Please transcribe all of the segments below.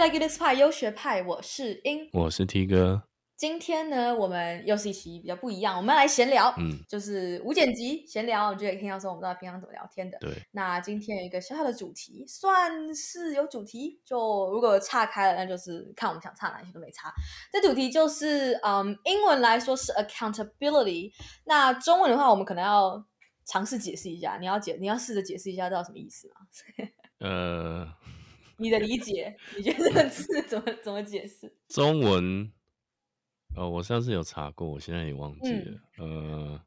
派优学派，我是英，我是 T 哥。今天呢，我们又是一期比较不一样，我们要来闲聊，嗯，就是无剪辑闲聊，我就可以听到说我们知道平常怎么聊天的。对，那今天有一个小小的主题，算是有主题，就如果岔开了，那就是看我们想岔哪些都没差。这主题就是，嗯，英文来说是 accountability，那中文的话，我们可能要尝试解释一下。你要解，你要试着解释一下，知道什么意思吗？呃，你的理解，你觉得这个字怎么怎么解释？中文。呃，我上次有查过，我现在也忘记了。嗯、呃，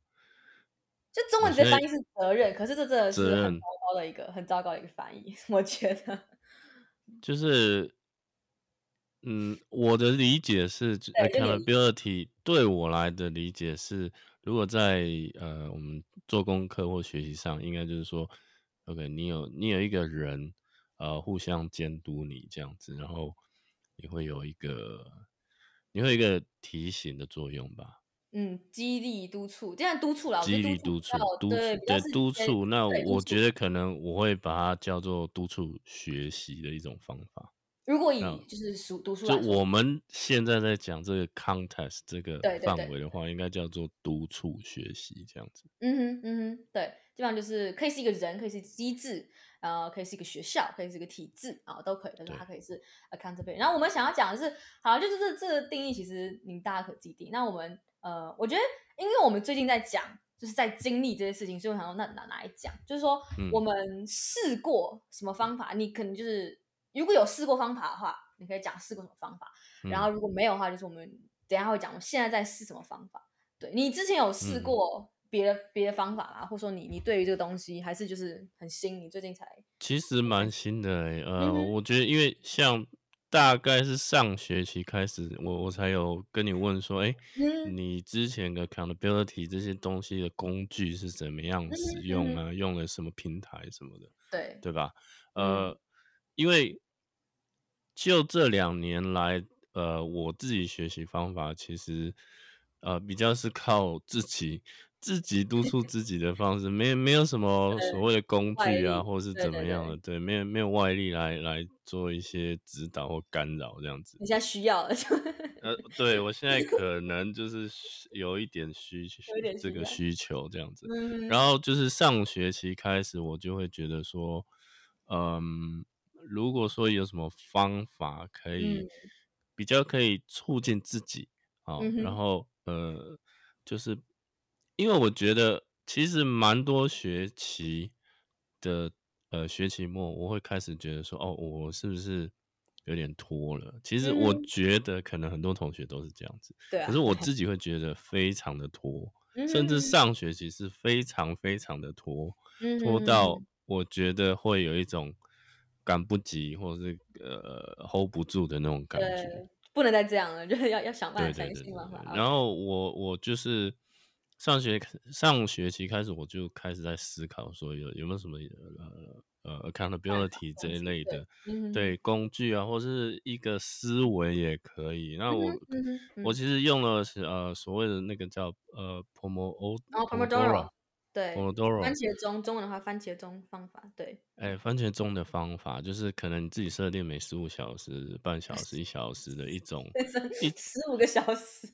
就中文直接翻译是责任，可是这真的是很糟糕的一个很糟糕的一个翻译，我觉得。就是，嗯，我的理解是，accountability 对我来的理解是，如果在呃我们做功课或学习上，应该就是说，OK，你有你有一个人，呃，互相监督你这样子，然后你会有一个。你会有一个提醒的作用吧？嗯，激励督促，这样督促了。激励督促，督促对督促。那我觉得可能我会把它叫做督促学习的一种方法。如果以就是读读书，就我们现在在讲这个 context 这个范围的话，应该叫做督促学习这样子。嗯哼，嗯哼，对，基本上就是可以是一个人，可以是机制。呃，可以是一个学校，可以是一个体制啊，都可以。但是它可以是 accountability。然后我们想要讲的是，好，就是这这个定义，其实你大家可自己定。那我们呃，我觉得，因为我们最近在讲，就是在经历这些事情，所以我想说，那哪哪来讲？就是说，我们试过什么方法？嗯、你可能就是如果有试过方法的话，你可以讲试过什么方法。然后如果没有的话，就是我们等一下会讲，我现在在试什么方法。对，你之前有试过？嗯别的别的方法啦，或者说你你对于这个东西还是就是很新，你最近才其实蛮新的呃，嗯、我觉得因为像大概是上学期开始，我我才有跟你问说，哎、欸，嗯、你之前的 accountability 这些东西的工具是怎么样使用啊？嗯、用了什么平台什么的？对对吧？呃，嗯、因为就这两年来，呃，我自己学习方法其实呃比较是靠自己。自己督促自己的方式，没没有什么所谓的工具啊，或是怎么样的，对，没有没有外力来来做一些指导或干扰这样子。你现在需要了，呃，对我现在 可能就是有一点需求，这个需求这样子。然后就是上学期开始，我就会觉得说，嗯，如果说有什么方法可以比较可以促进自己啊，然后呃，就是。因为我觉得其实蛮多学期的呃学期末，我会开始觉得说，哦，我是不是有点拖了？其实我觉得可能很多同学都是这样子，对啊。可是我 自己会觉得非常的拖，甚至上学期是非常非常的拖，拖到我觉得会有一种赶不及或者是呃 hold 不住的那种感觉，不能再这样了，就是要要想办法想新方法。然后我我就是。上学上学期开始，我就开始在思考说有有没有什么呃呃 accountability 这一类的对，嗯、对工具啊，或是一个思维也可以。那我、嗯嗯、我其实用了是呃所谓的那个叫呃 Pomodoro。对，番茄钟，中文的话，番茄钟方法，对。哎、欸，番茄钟的方法就是可能你自己设定每十五小时、半小时、一小时的一种，一十五个小时，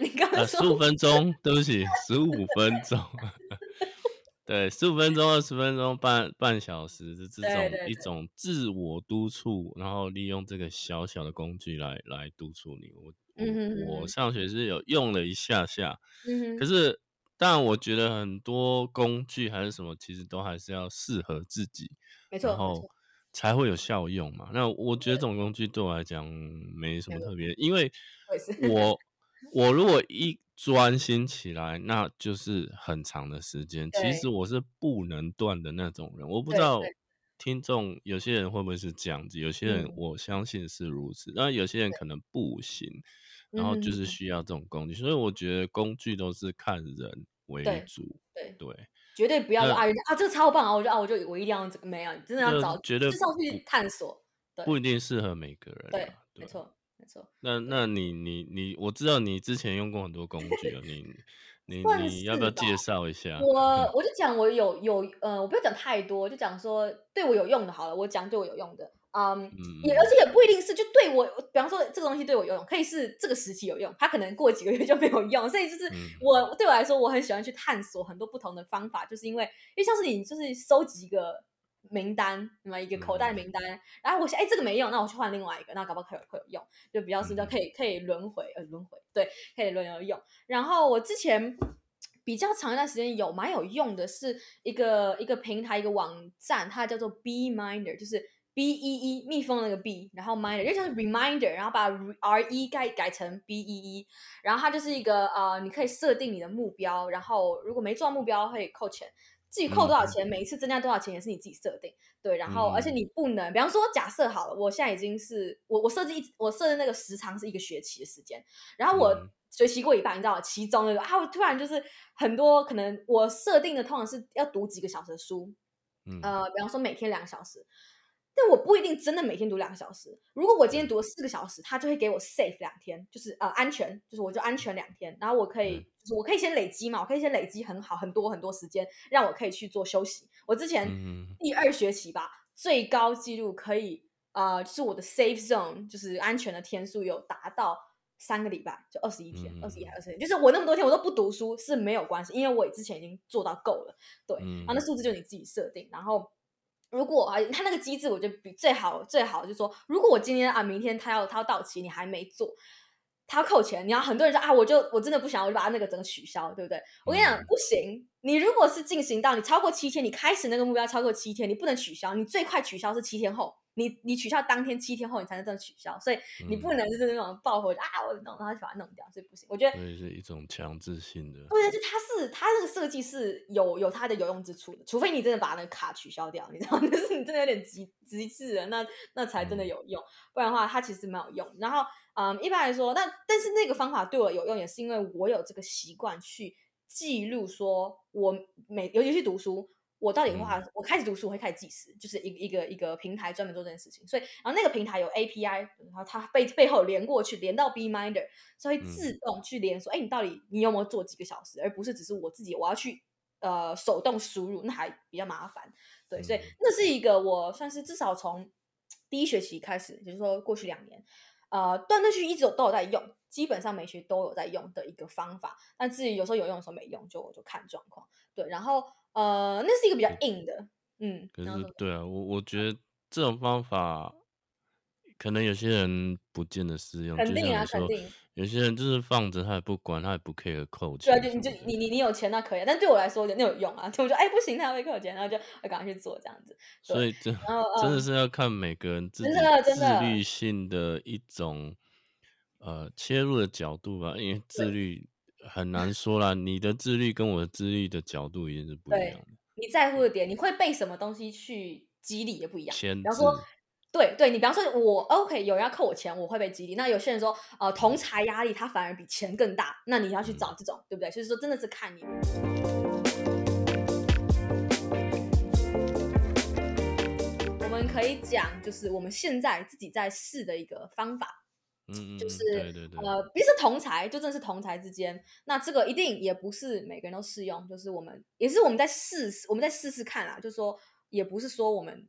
你刚刚说十五、呃、分钟，对不起，十五分钟，对，十五分钟、二十分钟、半半小时的这种一种自我督促，然后利用这个小小的工具来来督促你。我，嗯、哼哼我上学是有用了一下下，嗯、可是。但我觉得很多工具还是什么，其实都还是要适合自己，没错，然后才会有效用嘛。那我觉得这种工具对我来讲没什么特别，因为我 我如果一专心起来，那就是很长的时间。其实我是不能断的那种人，我不知道听众有些人会不会是这样子，有些人我相信是如此，那有些人可能不行。然后就是需要这种工具，嗯、所以我觉得工具都是看人为主，对对，对绝对不要说那啊啊这个超棒啊，我就啊我就我一定要这个没有，真的要找绝对至少去探索，对不一定适合每个人，啊，对，对没错没错。那那你你你，我知道你之前用过很多工具啊，你你你要不要介绍一下？我我就讲我有有呃，我不要讲太多，就讲说对我有用的好了，我讲对我有用的。嗯，也而且也不一定是就对我，比方说这个东西对我有用，可以是这个时期有用，它可能过几个月就没有用。所以就是我、嗯、对我来说，我很喜欢去探索很多不同的方法，就是因为因为像是你就是收集一个名单，那么一个口袋名单，嗯、然后我想哎这个没用，那我去换另外一个，那搞不好可有会有用，就比较是叫可以可以轮回呃轮回对，可以轮流用。然后我之前比较长一段时间有蛮有用的是一个一个平台一个网站，它叫做 Beeminder，就是。B E E 蜜蜂那个 B，然后 minder 就像是 reminder，然后把 R E 改改成 B E E，然后它就是一个呃，你可以设定你的目标，然后如果没做到目标会扣钱，自己扣多少钱，每一次增加多少钱也是你自己设定，对，然后而且你不能，比方说假设好了，我现在已经是我我设置一我设的那个时长是一个学期的时间，然后我学习过一半，你知道吗？其中那个啊，我突然就是很多可能我设定的通常是要读几个小时的书，呃，比方说每天两小时。但我不一定真的每天读两个小时。如果我今天读了四个小时，他就会给我 safe 两天，就是呃安全，就是我就安全两天。然后我可以，嗯、就是我可以先累积嘛，我可以先累积很好很多很多时间，让我可以去做休息。我之前第二学期吧，嗯、最高纪录可以呃，就是我的 safe zone，就是安全的天数有达到三个礼拜，就二十一天，二十一还二十天，就是我那么多天我都不读书是没有关系，因为我之前已经做到够了。对，嗯、然后那数字就你自己设定，然后。如果啊，他那个机制，我觉得比最好最好就是说，如果我今天啊，明天他要他要到期，你还没做，他要扣钱，你要很多人说啊，我就我真的不想，我就把他那个整个取消，对不对？我跟你讲，不行，你如果是进行到你超过七天，你开始那个目标超过七天，你不能取消，你最快取消是七天后。你你取消当天七天后你才能真的取消，所以你不能就是那种爆火、嗯、啊，我弄，然后就把它弄掉，所以不行。我觉得所以是一种强制性的。对，就它是它这个设计是有有它的有用之处的，除非你真的把那个卡取消掉，你知道吗？就是你真的有点极极致了，那那才真的有用，嗯、不然的话它其实没有用。然后嗯，一般来说，那但是那个方法对我有用，也是因为我有这个习惯去记录，说我每尤其是读书。我到底的话，嗯、我开始读书我会开始计时，就是一个一个一个平台专门做这件事情。所以，然后那个平台有 API，然后它背背后连过去，连到 Beeminder，所以自动去连说，哎、嗯，你到底你有没有做几个小时，而不是只是我自己我要去呃手动输入，那还比较麻烦。对，所以那是一个我算是至少从第一学期开始，就是说过去两年，呃，断断续续一直都有在用，基本上每学都有在用的一个方法。但至于有时候有用，有时候没用，就我就看状况。对，然后。呃，那是一个比较硬的，嗯。可是，对啊，我我觉得这种方法，可能有些人不见得适用。肯定啊，肯定。有些人就是放着他也不管，他也不 care 扣钱。对啊，就你就你你你有钱那可以，但对我来说那有用啊。就我就哎不行，他会扣钱，然后就我赶快去做这样子。所以这真的是要看每个人自己自律性的一种呃切入的角度吧，因为自律。很难说啦，你的自律跟我的自律的角度一定是不一样的。你在乎的点，你会被什么东西去激励也不一样。比方说，对对，你比方说我 OK，有人要扣我钱，我会被激励。那有些人说，呃，同财压力他反而比钱更大，那你要去找这种，嗯、对不对？就是说，真的是看你。我们可以讲，就是我们现在自己在试的一个方法。嗯，就是对对对呃，别是同才，就真的是同才之间。那这个一定也不是每个人都适用，就是我们也是我们在试，我们在试试看啦。就是说，也不是说我们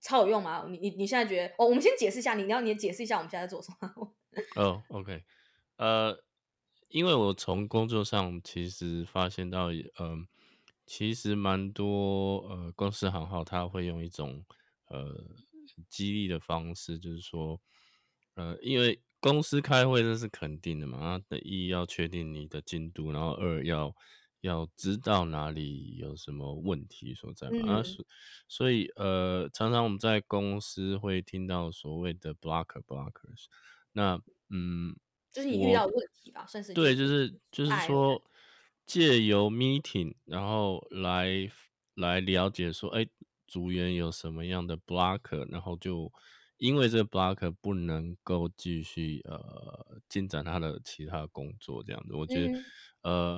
超有用嘛。你你你现在觉得？哦，我们先解释一下，你你要你解释一下我们现在在做什么？哦，OK，呃，因为我从工作上其实发现到，嗯、呃，其实蛮多呃公司行号他会用一种呃激励的方式，就是说，呃，因为公司开会这是肯定的嘛？啊，的一要确定你的进度，然后二要要知道哪里有什么问题所在嘛。嗯、啊，所所以呃，常常我们在公司会听到所谓的 blocker blockers。那嗯，就是你遇到问题吧，算是对，就是就是说借由 meeting，然后来来了解说，哎，组员有什么样的 blocker，然后就。因为这个 blocker 不能够继续呃进展他的其他工作这样子，我觉得、嗯、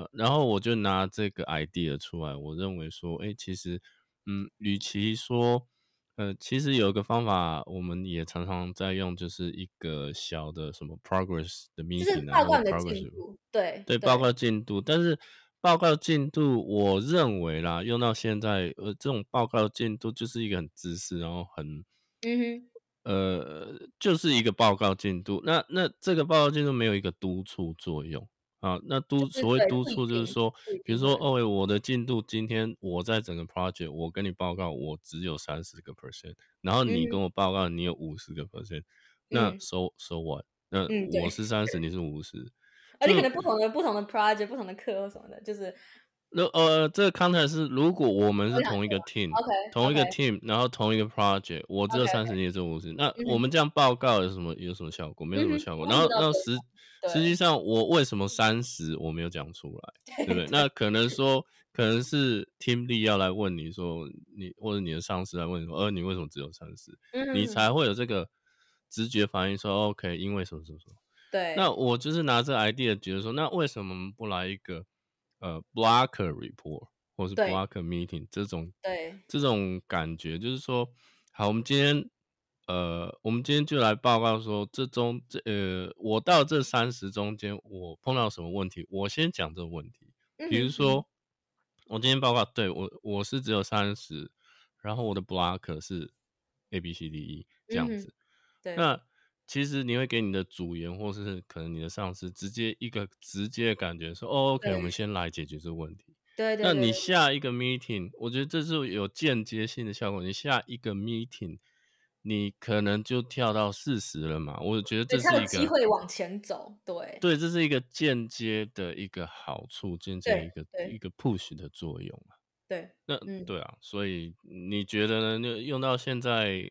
呃，然后我就拿这个 idea 出来，我认为说，哎，其实嗯，与其说呃，其实有一个方法，我们也常常在用，就是一个小的什么 progress 的 meeting，报告的进度，对对，报告进度，但是报告进度，我认为啦，用到现在呃，这种报告进度就是一个很自私，然后很嗯哼。呃，就是一个报告进度。那那这个报告进度没有一个督促作用啊。那督所谓督促就是说，比如说哦，我的进度今天我在整个 project，我跟你报告我只有三十个 percent，然后你跟我报告你有五十个 percent，那 so so what？那我是三十，你是五十，而且可能不同的不同的 project，不同的课或什么的，就是。那呃，这个 context 是如果我们是同一个 team，okay, 同一个 team，okay. 然后同一个 project，我只有三十，你也只有五十，那我们这样报告有什么有什么效果？没有什么效果。嗯、然后，然后实实际上我为什么三十我没有讲出来，对不对？那可能说可能是 team lead 要来问你说你或者你的上司来问你说，呃，你为什么只有三十？你才会有这个直觉反应说 OK，因为什么什么什么。对。那我就是拿这 idea 觉得说，那为什么不来一个？呃，blocker report 或是 blocker meeting 这种，对这种感觉就是说，好，我们今天，呃，我们今天就来报告说，这中这呃，我到这三十中间，我碰到什么问题，我先讲这个问题。比如说，嗯、我今天报告，对我我是只有三十，然后我的 blocker 是 A B C D E 这样子，嗯、对，那。其实你会给你的组员，或是可能你的上司，直接一个直接的感觉说，哦，OK，我们先来解决这个问题。对对。那你下一个 meeting，我觉得这是有间接性的效果。你下一个 meeting，你可能就跳到四十了嘛？我觉得这是一个机会往前走。对。对，这是一个间接的一个好处，间接一个一个 push 的作用嘛。对。那、嗯、对啊，所以你觉得呢？那用到现在。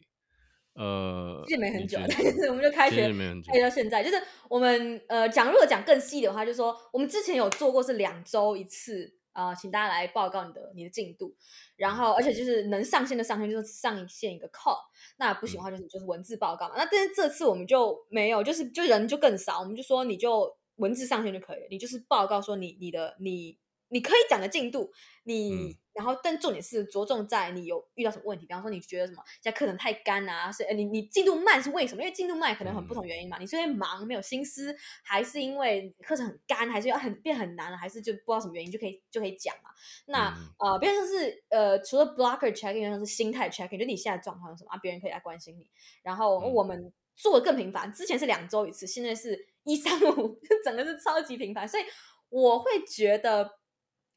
呃，其实没很久，但是我们就开学开学到现在，就是我们呃讲，如果讲更细的话，就是说我们之前有做过是两周一次啊、呃，请大家来报告你的你的进度，然后而且就是能上线的上线，就是上线一个 call，那不行的话就是就是文字报告嘛。那但是这次我们就没有，就是就人就更少，我们就说你就文字上线就可以了，你就是报告说你你的你你可以讲的进度，你。嗯然后，但重点是着重在你有遇到什么问题，比方说你觉得什么现在课程太干啊，是你你进度慢是为什么？因为进度慢可能很不同原因嘛。嗯、你是因为忙没有心思，还是因为课程很干，还是要很变很难，还是就不知道什么原因就可以就可以讲嘛？那、嗯、呃，别人说是呃，除了 blocker checking，像是心态 checking，就你现在状况是什么啊？别人可以来关心你。然后我们做的更频繁，之前是两周一次，现在是一三五，整个是超级频繁，所以我会觉得。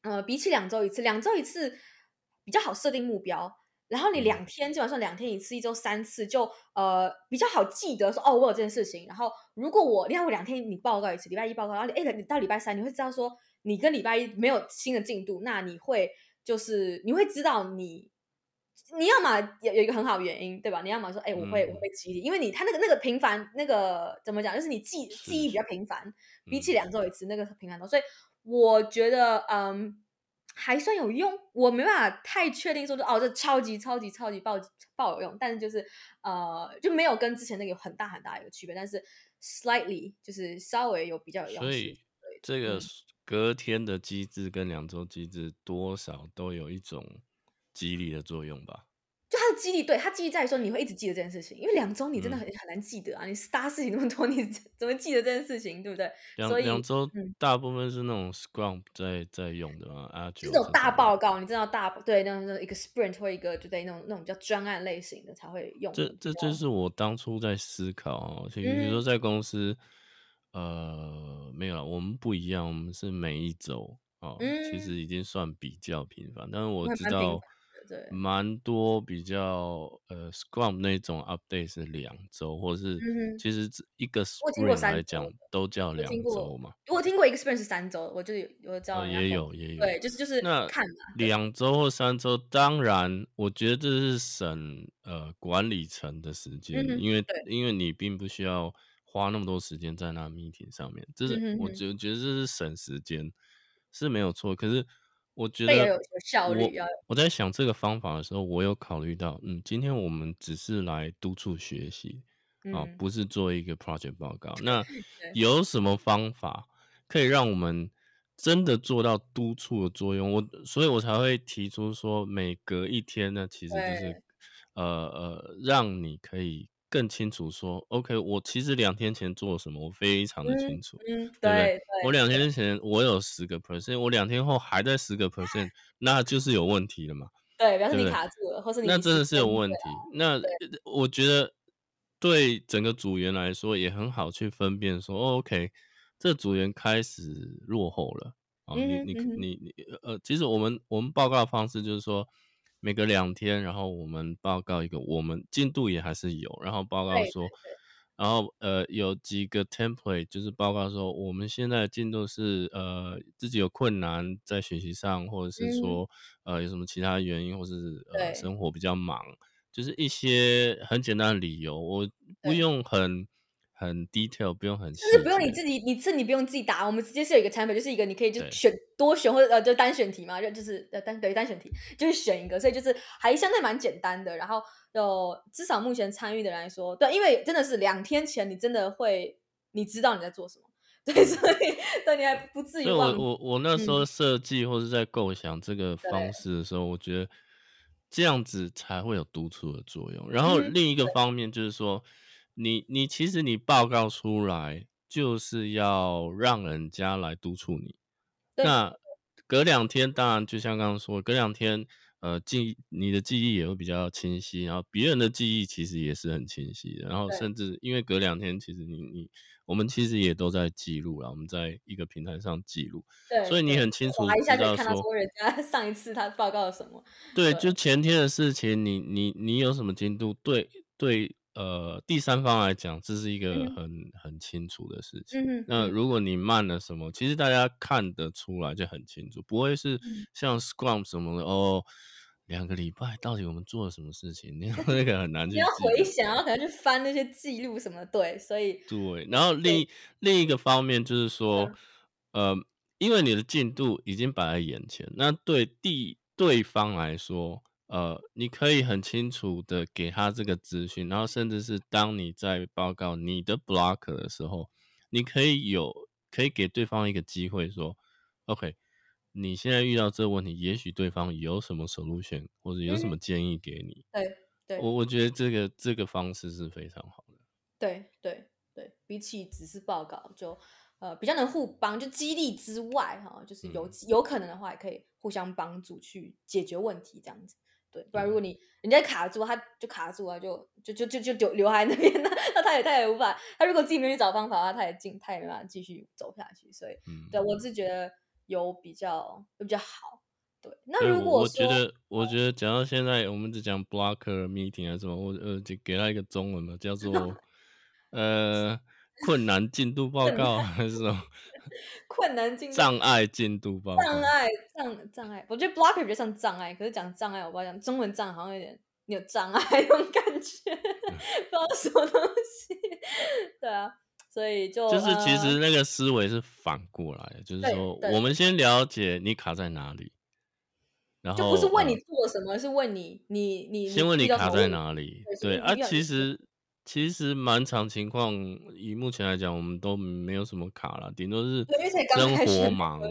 呃，比起两周一次，两周一次比较好设定目标，然后你两天基本上两天一次，一周三次就呃比较好记得说哦，我有这件事情。然后如果我，你看我两天你报告一次，礼拜一报告，然后哎，你到礼拜三你会知道说你跟礼拜一没有新的进度，那你会就是你会知道你你要么有有一个很好的原因，对吧？你要么说哎，我会我会激励，因为你他那个那个频繁那个怎么讲，就是你记记忆比较频繁，比起两周一次那个频繁多，所以。我觉得嗯还算有用，我没办法太确定说就哦这超级超级超级爆爆有用，但是就是呃就没有跟之前那个有很大很大的一个区别，但是 slightly 就是稍微有比较有用。所以这个隔天的机制跟两周机制多少都有一种激励的作用吧。就他的记忆，对他记忆在于说你会一直记得这件事情，因为两周你真的很、嗯、很难记得啊，你大事情那么多，你怎么记得这件事情，对不对？两两周大部分是那种 Scrum 在在用的嘛，啊，这种大报告，你知道大对那种那种一个 Sprint 或一个就对那种那种比较专案类型的才会用。这这就是我当初在思考，比如说在公司，嗯、呃，没有了，我们不一样，我们是每一周哦、嗯，其实已经算比较频繁，但是我知道。对，蛮多比较呃，Scrum 那种 update 是两周，或者是其实一个 Sprint 来讲都叫两周嘛。我听过一个 Sprint 是三周，我就有我知道、呃。也有也有，对，就是就是那看两周或三周，当然我觉得这是省呃管理层的时间，嗯、因为因为你并不需要花那么多时间在那 meeting 上面，这是、嗯、我觉觉得这是省时间是没有错，可是。我觉得我我在想这个方法的时候，我有考虑到，嗯，今天我们只是来督促学习啊、嗯，不是做一个 project 报告。那 有什么方法可以让我们真的做到督促的作用？我所以，我才会提出说，每隔一天呢，其实就是呃呃，让你可以。更清楚说，OK，我其实两天前做了什么，我非常的清楚，嗯，对不对？对，我两天前我有十个 percent，我两天后还在十个 percent，那就是有问题了嘛？对，表示你卡住了，或是你那真的是有问题。那我觉得对整个组员来说也很好去分辨说，哦，OK，这组员开始落后了。哦，你你你你呃，其实我们我们报告的方式就是说，每隔两天，然后我们报告一个，我们进度也还是有，然后报告说，然后呃有几个 template 就是报告说我们现在的进度是呃自己有困难在学习上，或者是说呃有什么其他原因，或是呃生活比较忙，就是一些很简单的理由，我不用很。很 detail，不用很，就是不用你自己，你是你不用自己答，我们直接是有一个产品，就是一个你可以就选多选或者呃就单选题嘛，就就是呃单对单选题，就是选一个，所以就是还相对蛮简单的。然后就至少目前参与的人来说，对，因为真的是两天前你真的会你知道你在做什么，对，所以对你还不至于忘。我我我那时候设计或是在构想这个方式的时候，嗯、我觉得这样子才会有督促的作用。然后另一个方面就是说。嗯你你其实你报告出来就是要让人家来督促你，那隔两天当然就像刚刚说，隔两天呃记你的记忆也会比较清晰，然后别人的记忆其实也是很清晰的，然后甚至因为隔两天其实你你我们其实也都在记录了，我们在一个平台上记录，所以你很清楚知道说人家 上一次他报告了什么，对，就。前天的事情，你你你有什么进度，对对。呃，第三方来讲，这是一个很、嗯、很清楚的事情。嗯、那如果你慢了什么，其实大家看得出来就很清楚，不会是像 Scrum 什么的、嗯、哦，两个礼拜到底我们做了什么事情？那那个很难去。你要回想，然后可能去翻那些记录什么的，对，所以对。然后另另一个方面就是说，呃，因为你的进度已经摆在眼前，那对第对方来说。呃，你可以很清楚的给他这个资讯，然后甚至是当你在报告你的 block 的时候，你可以有可以给对方一个机会说，OK，你现在遇到这个问题，也许对方有什么 solution 或者有什么建议给你。对、嗯、对，我我觉得这个这个方式是非常好的。对对对，比起只是报告，就呃比较能互帮，就激励之外哈，就是有、嗯、有可能的话，也可以互相帮助去解决问题这样子。对，不然如果你人家卡住，他就卡住了，就就就就就留留在那边，那 那他也他也无法，他如果自己没去找方法的话，他也进他也没办法继续走下去。所以，嗯、对我是觉得有比较有比较好。对，那如果我觉得我觉得讲到现在，我们只讲 blocker meeting 还是什么，我呃就给他一个中文嘛，叫做 呃困难进度报告 还是什么。困难进障碍进度报告，障碍障障碍，我觉得 blocker 比较像障碍，可是讲障碍，我不知道讲中文障好像有点你有障碍那种感觉，嗯、不知道什么东西。对啊，所以就就是其实那个思维是反过来的，就是说我们先了解你卡在哪里，然后就不是问你做什么，呃、是问你你你先问你卡在哪里，对，对啊，其实。其实蛮长情况，以目前来讲，我们都没有什么卡了，顶多是生活忙。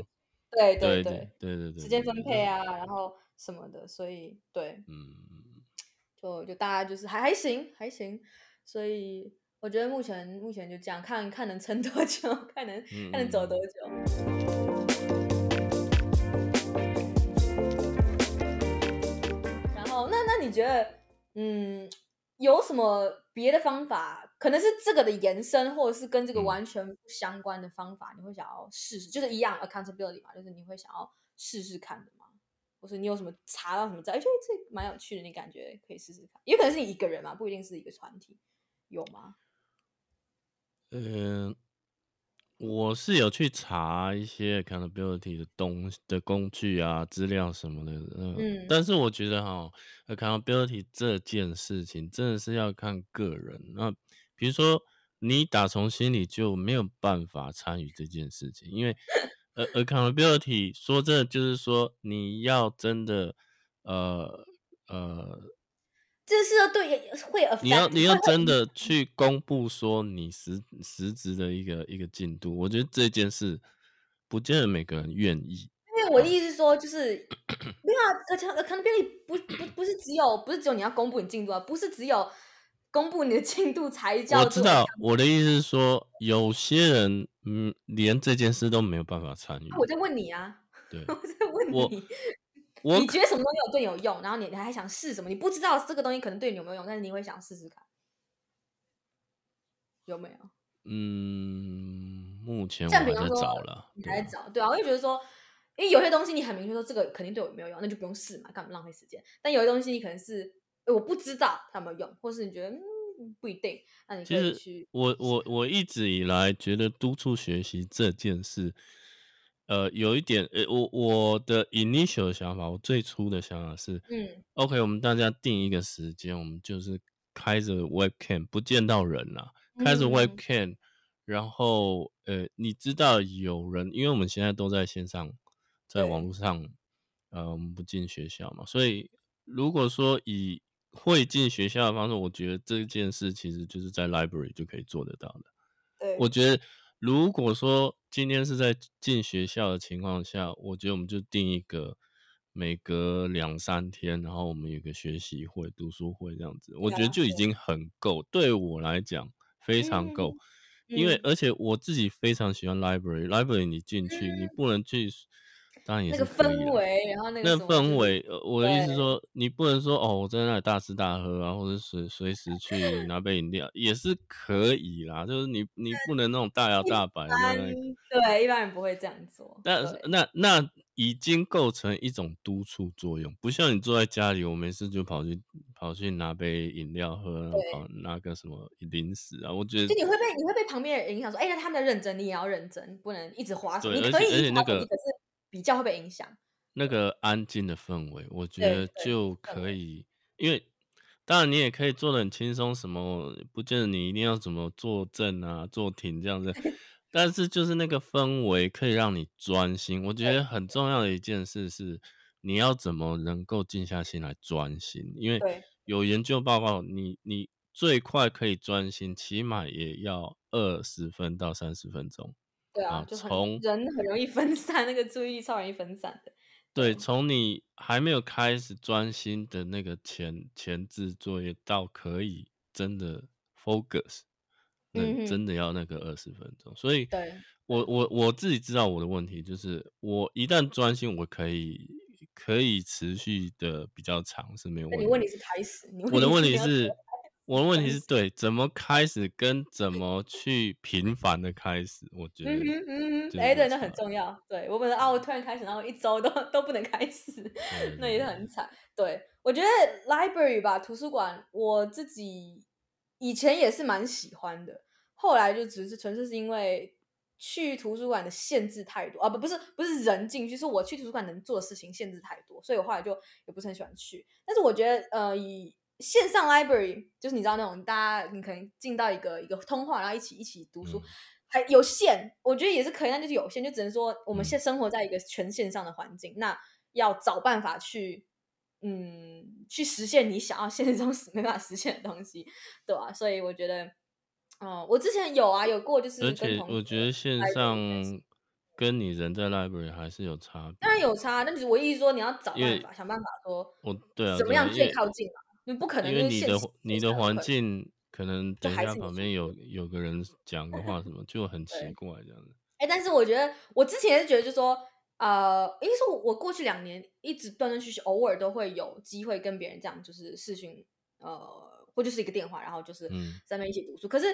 对对对对对对对，时间分配啊，然后什么的，所以对，嗯，就就大家就是还还行还行，所以我觉得目前目前就这样，看看能撑多久，看能、嗯、看能走多久。然后那那你觉得，嗯？有什么别的方法？可能是这个的延伸，或者是跟这个完全不相关的方法，嗯、你会想要试试，就是一样 accountability 嘛，就是你会想要试试看的吗？或是你有什么查到什么资料？哎，这这蛮有趣的，你感觉可以试试看？也可能是你一个人嘛，不一定是一个团体，有吗？嗯。我是有去查一些 accountability 的东西的工具啊、资料什么的，呃、嗯，但是我觉得哈，accountability 这件事情真的是要看个人。那比如说你打从心里就没有办法参与这件事情，因为 呃，accountability 说真的就是说你要真的呃呃。这是对会，你要你要真 的去公布说你实实质的一个一个进度，我觉得这件事不见得每个人愿意。因为我的意思是说，就是 没有啊，而且 accountability 不不不是只有不是只有你要公布你进度啊，不是只有公布你的进度才叫。我知道我的意思是说，有些人嗯连这件事都没有办法参与。我在问你啊，对，我在问你。我你觉得什么东西有对你有用，然后你你还想试什么？你不知道这个东西可能对你有没有用，但是你会想试试看。有没有？嗯，目前我还在找了，你还在找？对啊，我就觉得说，因为有些东西你很明确说这个肯定对我没有用，那就不用试嘛，干嘛浪费时间？但有些东西你可能是，我不知道它有没有用，或是你觉得嗯不一定，那你可以去。其实我我我一直以来觉得督促学习这件事，呃，有一点，呃，我我的 initial 想法，我最初的想法是，嗯，OK，我们大家定一个时间，我们就是开着 webcam 不见到人啦。开着 webcam，嗯、然后呃，你知道有人，因为我们现在都在线上，在网络上，对呃，我们不进学校嘛，所以如果说以会进学校的方式，我觉得这件事其实就是在 library 就可以做得到的。对，我觉得如果说今天是在进学校的情况下，我觉得我们就定一个每隔两三天，然后我们有个学习会、读书会这样子，我觉得就已经很够。对，我来讲。非常够，嗯、因为而且我自己非常喜欢 library，library、嗯、你进去，你不能去，当然也是那个氛围，然后那个那氛围，我的意思是说，你不能说哦，我在那里大吃大喝啊，或者随随时去拿杯饮料也是可以啦，就是你你不能那种大摇大摆的，对，一般人不会这样做，但那那。那已经构成一种督促作用，不像你坐在家里，我没事就跑去跑去拿杯饮料喝，对跑拿个什么零食啊。我觉得就你会被你会被旁边人影响，说，哎、欸，那他们在认真，你也要认真，不能一直划你可以而且那个可是比较会被影响。那个安静的氛围，我觉得就可以，因为当然你也可以做的很轻松，什么不见得你一定要怎么坐正啊、坐挺这样子。但是就是那个氛围可以让你专心，我觉得很重要的一件事是，你要怎么能够静下心来专心？因为有研究报告，你你最快可以专心，起码也要二十分到三十分钟。对啊，就从人很容易分散，那个注意力超容易分散的。对，从你还没有开始专心的那个前前置作业到可以真的 focus 那。真的要那个二十分钟，所以对我我我自己知道我的问题就是，我一旦专心，我可以可以持续的比较长是没有问题。你问题是开始，我的问题是，我的问题是对怎么开始跟怎么去频繁的开始，我觉得嗯嗯嗯，哎对，那很重要。对我本来啊，我突然开始，然后一周都都不能开始，那也是很惨。对我觉得 library 吧，图书馆，我自己以前也是蛮喜欢的。后来就只是纯粹是因为去图书馆的限制太多啊，不不是不是人进去，是我去图书馆能做的事情限制太多，所以我后来就也不是很喜欢去。但是我觉得呃，以线上 library 就是你知道那种大家你可能进到一个一个通话，然后一起一起读书，嗯、还有限，我觉得也是可以，但就是有限，就只能说我们现在生活在一个全线上的环境，嗯、那要找办法去嗯去实现你想要现实中没办法实现的东西，对吧、啊？所以我觉得。哦，我之前有啊，有过，就是。而且我觉得线上跟你人在 library 还是有差别。当然有差，但是我意思说你要找办法，想办法说，我对啊，怎么样最靠近嘛？你不可能因为你的你的环境可能等一下旁边有有个人讲个话什么就很奇怪这样子。哎，但是我觉得我之前也是觉得，就是说，呃，因为说我过去两年一直断断续续，偶尔都会有机会跟别人这样，就是视讯，呃。或就是一个电话，然后就是在那边一起读书。嗯、可是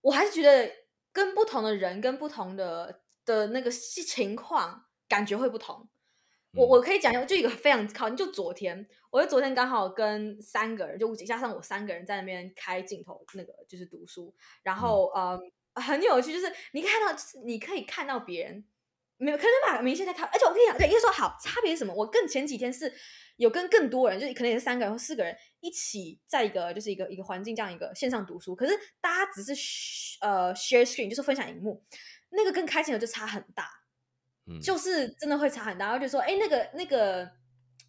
我还是觉得跟不同的人、跟不同的的那个情况，感觉会不同。嗯、我我可以讲就一个非常靠近，就昨天，我就昨天刚好跟三个人，就加上我三个人在那边开镜头，那个就是读书。然后、嗯、呃，很有趣，就是你看到，你可以看到别人没有，可能把明星在看。而且我跟你讲，对，因为说好差别是什么？我更前几天是。有跟更多人，就是可能也是三个人或四个人一起在一个就是一个一个环境这样一个线上读书，可是大家只是呃 share screen，就是分享荧幕，那个跟开镜头就差很大，就是真的会差很大。然后就说，哎，那个那个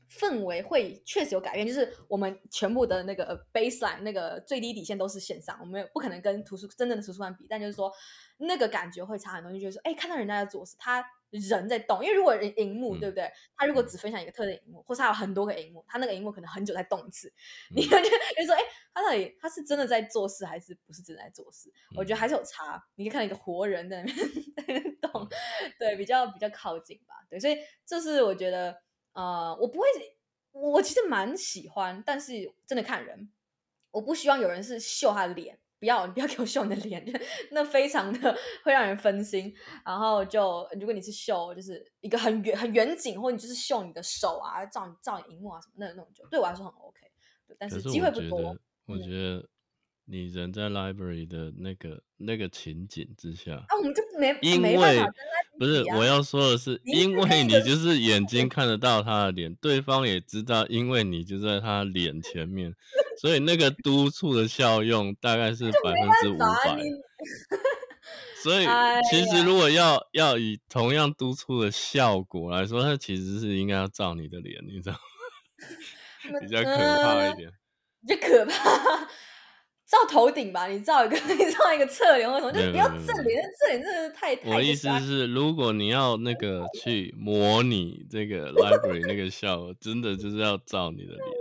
氛围会确实有改变，就是我们全部的那个 baseline 那个最低底线都是线上，我们不可能跟图书真正的图书馆比，但就是说那个感觉会差很多，就觉得说，哎，看到人家在做事，他。人在动，因为如果人荧幕对不对？嗯、他如果只分享一个特定荧幕，或是他有很多个荧幕，他那个荧幕可能很久在动一次，嗯、你就就说，哎、欸，他到底他是真的在做事，还是不是真的在做事？嗯、我觉得还是有差。你可以看到一个活人在那边在那边动，对，比较比较靠近吧。对，所以这是我觉得，呃，我不会，我其实蛮喜欢，但是真的看人，我不希望有人是秀他的脸，不要，你 不要给我秀你的脸，那非常的会让人分心。然后就如果你是秀，就是一个很远很远景，或者你就是秀你的手啊，照你照你荧幕啊什么那那种，就对我来说很 OK。但是机会不多。我觉得你人在 library 的那个那个情景之下，啊，我们就没因为。没不是，我要说的是，因为你就是眼睛看得到他的脸，对方也知道，因为你就在他脸前面，所以那个督促的效用大概是百分之五百。所以其实如果要要以同样督促的效果来说，它其实是应该要照你的脸，你知道吗？比较可怕一点，比较可怕。照头顶吧，你照一个，你照一个侧脸，为什么？就不要正脸，正脸真的是太……我的意思是，如果你要那个去模拟这个 library 那个效果，真的就是要照你的脸。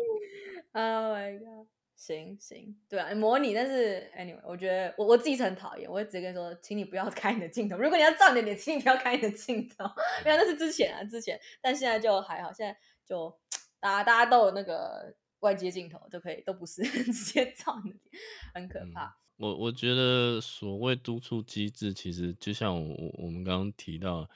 Oh my god！行行，对啊，模拟，但是 anyway，我觉得我我自己是很讨厌，我会直接跟你说，请你不要开你的镜头。如果你要照你的脸，请你不要开你的镜头。没有，那是之前啊，之前，但现在就还好，现在就大家大家都有那个。外接镜头就可以，都不是 直接照你，很可怕。嗯、我我觉得所谓督促机制，其实就像我我们刚刚提到，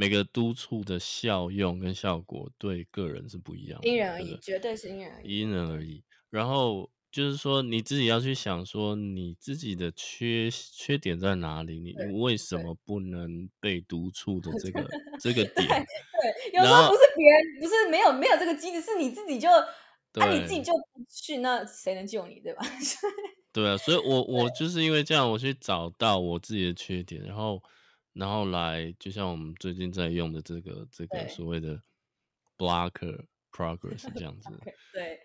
每个督促的效用跟效果对个人是不一样的，因人而异，绝对是因人而异，因人而异。然后就是说，你自己要去想说，你自己的缺缺点在哪里？你你为什么不能被督促的 这个这个点？对，对，有时候不是别人，不是没有没有这个机制，是你自己就。那、啊、你自己就不去，那谁能救你，对吧？对啊，所以我我就是因为这样，我去找到我自己的缺点，然后然后来，就像我们最近在用的这个这个所谓的 blocker progress 这样子。对，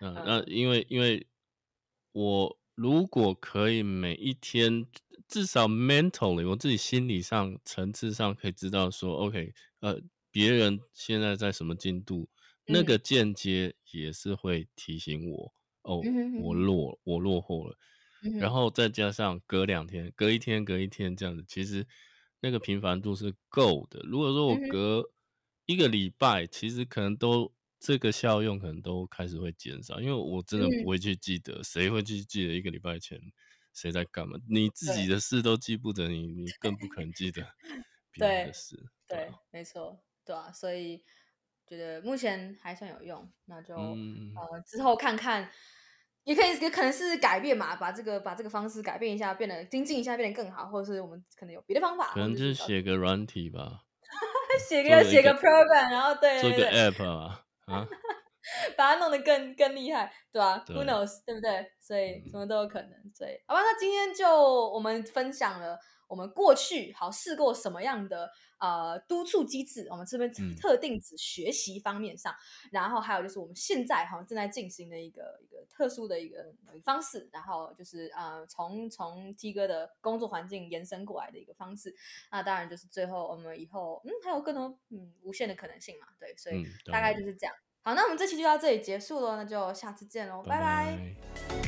嗯，那因为因为我如果可以每一天至少 mentally 我自己心理上层次上可以知道说，OK，呃，别人现在在什么进度。那个间接也是会提醒我，哦，我落我落后了，然后再加上隔两天、隔一天、隔一天这样子，其实那个频繁度是够的。如果说我隔一个礼拜，其实可能都这个效用可能都开始会减少，因为我真的不会去记得，谁会去记得一个礼拜前谁在干嘛？你自己的事都记不得，你你更不可能记得 别人的事。对，对，没错，对啊，所以。觉得目前还算有用，那就、嗯、呃之后看看，也可以也可能是改变嘛，把这个把这个方式改变一下，变得精进一下，变得更好，或者是我们可能有别的方法，可能就是写个软体吧，写个写个 program，然后对，做个 app 啊，啊把它弄得更更厉害，对吧、啊、？Who knows，对不对？所以什么都有可能，所以好吧，那今天就我们分享了。我们过去好试过什么样的呃督促机制？我们这边特定指学习方面上，嗯、然后还有就是我们现在好像正在进行的一个一个特殊的一个方式，然后就是呃从从 T 哥的工作环境延伸过来的一个方式。那当然就是最后我们以后嗯还有更多嗯无限的可能性嘛，对，所以大概就是这样。好，那我们这期就到这里结束了，那就下次见喽，拜拜。拜拜。